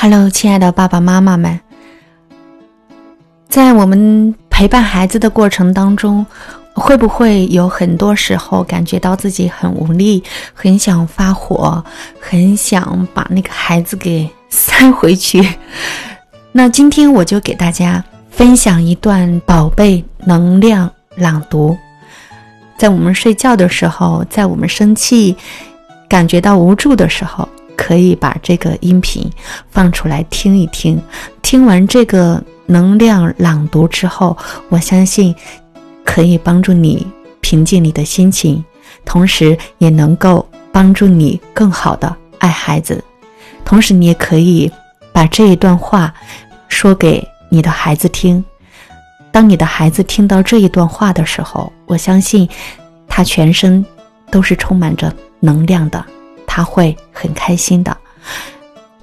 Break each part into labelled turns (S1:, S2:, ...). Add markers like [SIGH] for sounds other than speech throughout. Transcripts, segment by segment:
S1: Hello，亲爱的爸爸妈妈们，在我们陪伴孩子的过程当中，会不会有很多时候感觉到自己很无力，很想发火，很想把那个孩子给 [LAUGHS] 塞回去？[LAUGHS] 那今天我就给大家分享一段宝贝能量朗读，在我们睡觉的时候，在我们生气、感觉到无助的时候。可以把这个音频放出来听一听，听完这个能量朗读之后，我相信可以帮助你平静你的心情，同时也能够帮助你更好的爱孩子。同时，你也可以把这一段话说给你的孩子听。当你的孩子听到这一段话的时候，我相信他全身都是充满着能量的。他会很开心的，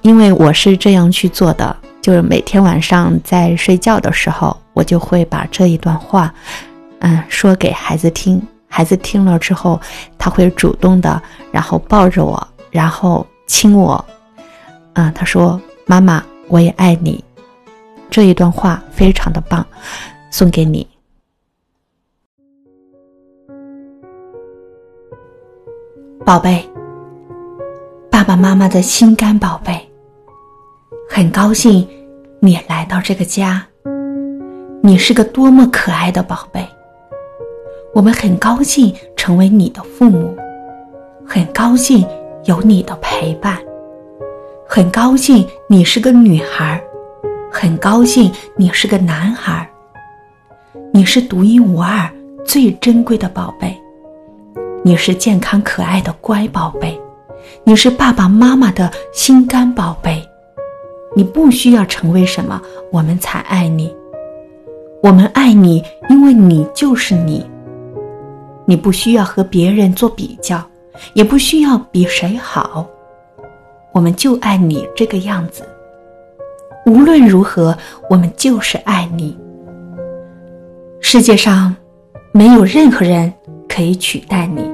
S1: 因为我是这样去做的，就是每天晚上在睡觉的时候，我就会把这一段话，嗯，说给孩子听。孩子听了之后，他会主动的，然后抱着我，然后亲我，嗯，他说：“妈妈，我也爱你。”这一段话非常的棒，送给你，宝贝。爸爸妈妈的心肝宝贝，很高兴你来到这个家。你是个多么可爱的宝贝！我们很高兴成为你的父母，很高兴有你的陪伴，很高兴你是个女孩，很高兴你是个男孩。你是独一无二、最珍贵的宝贝，你是健康可爱的乖宝贝。你是爸爸妈妈的心肝宝贝，你不需要成为什么，我们才爱你。我们爱你，因为你就是你。你不需要和别人做比较，也不需要比谁好。我们就爱你这个样子。无论如何，我们就是爱你。世界上没有任何人可以取代你，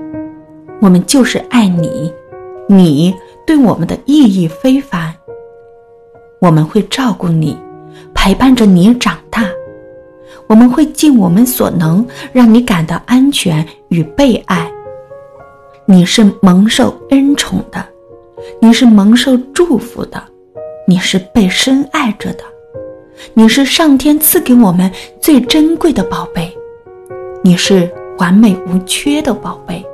S1: 我们就是爱你。你对我们的意义非凡，我们会照顾你，陪伴着你长大，我们会尽我们所能让你感到安全与被爱。你是蒙受恩宠的，你是蒙受祝福的，你是被深爱着的，你是上天赐给我们最珍贵的宝贝，你是完美无缺的宝贝。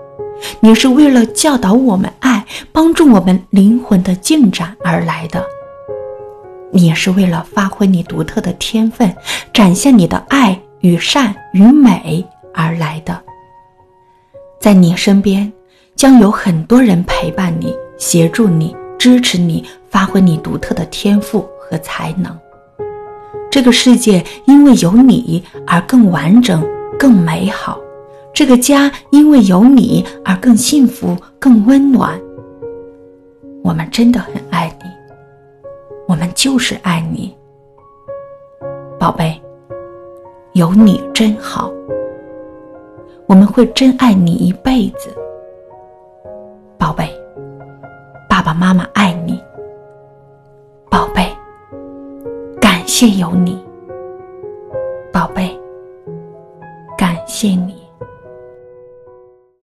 S1: 你是为了教导我们爱，帮助我们灵魂的进展而来的。你也是为了发挥你独特的天分，展现你的爱与善与美而来的。在你身边，将有很多人陪伴你、协助你、支持你，发挥你独特的天赋和才能。这个世界因为有你而更完整、更美好。这个家因为有你而更幸福、更温暖。我们真的很爱你。我们就是爱你。宝贝有你真好。我们会真爱你一辈子。宝贝爸爸妈妈爱你。宝贝感谢有你。宝贝感谢你。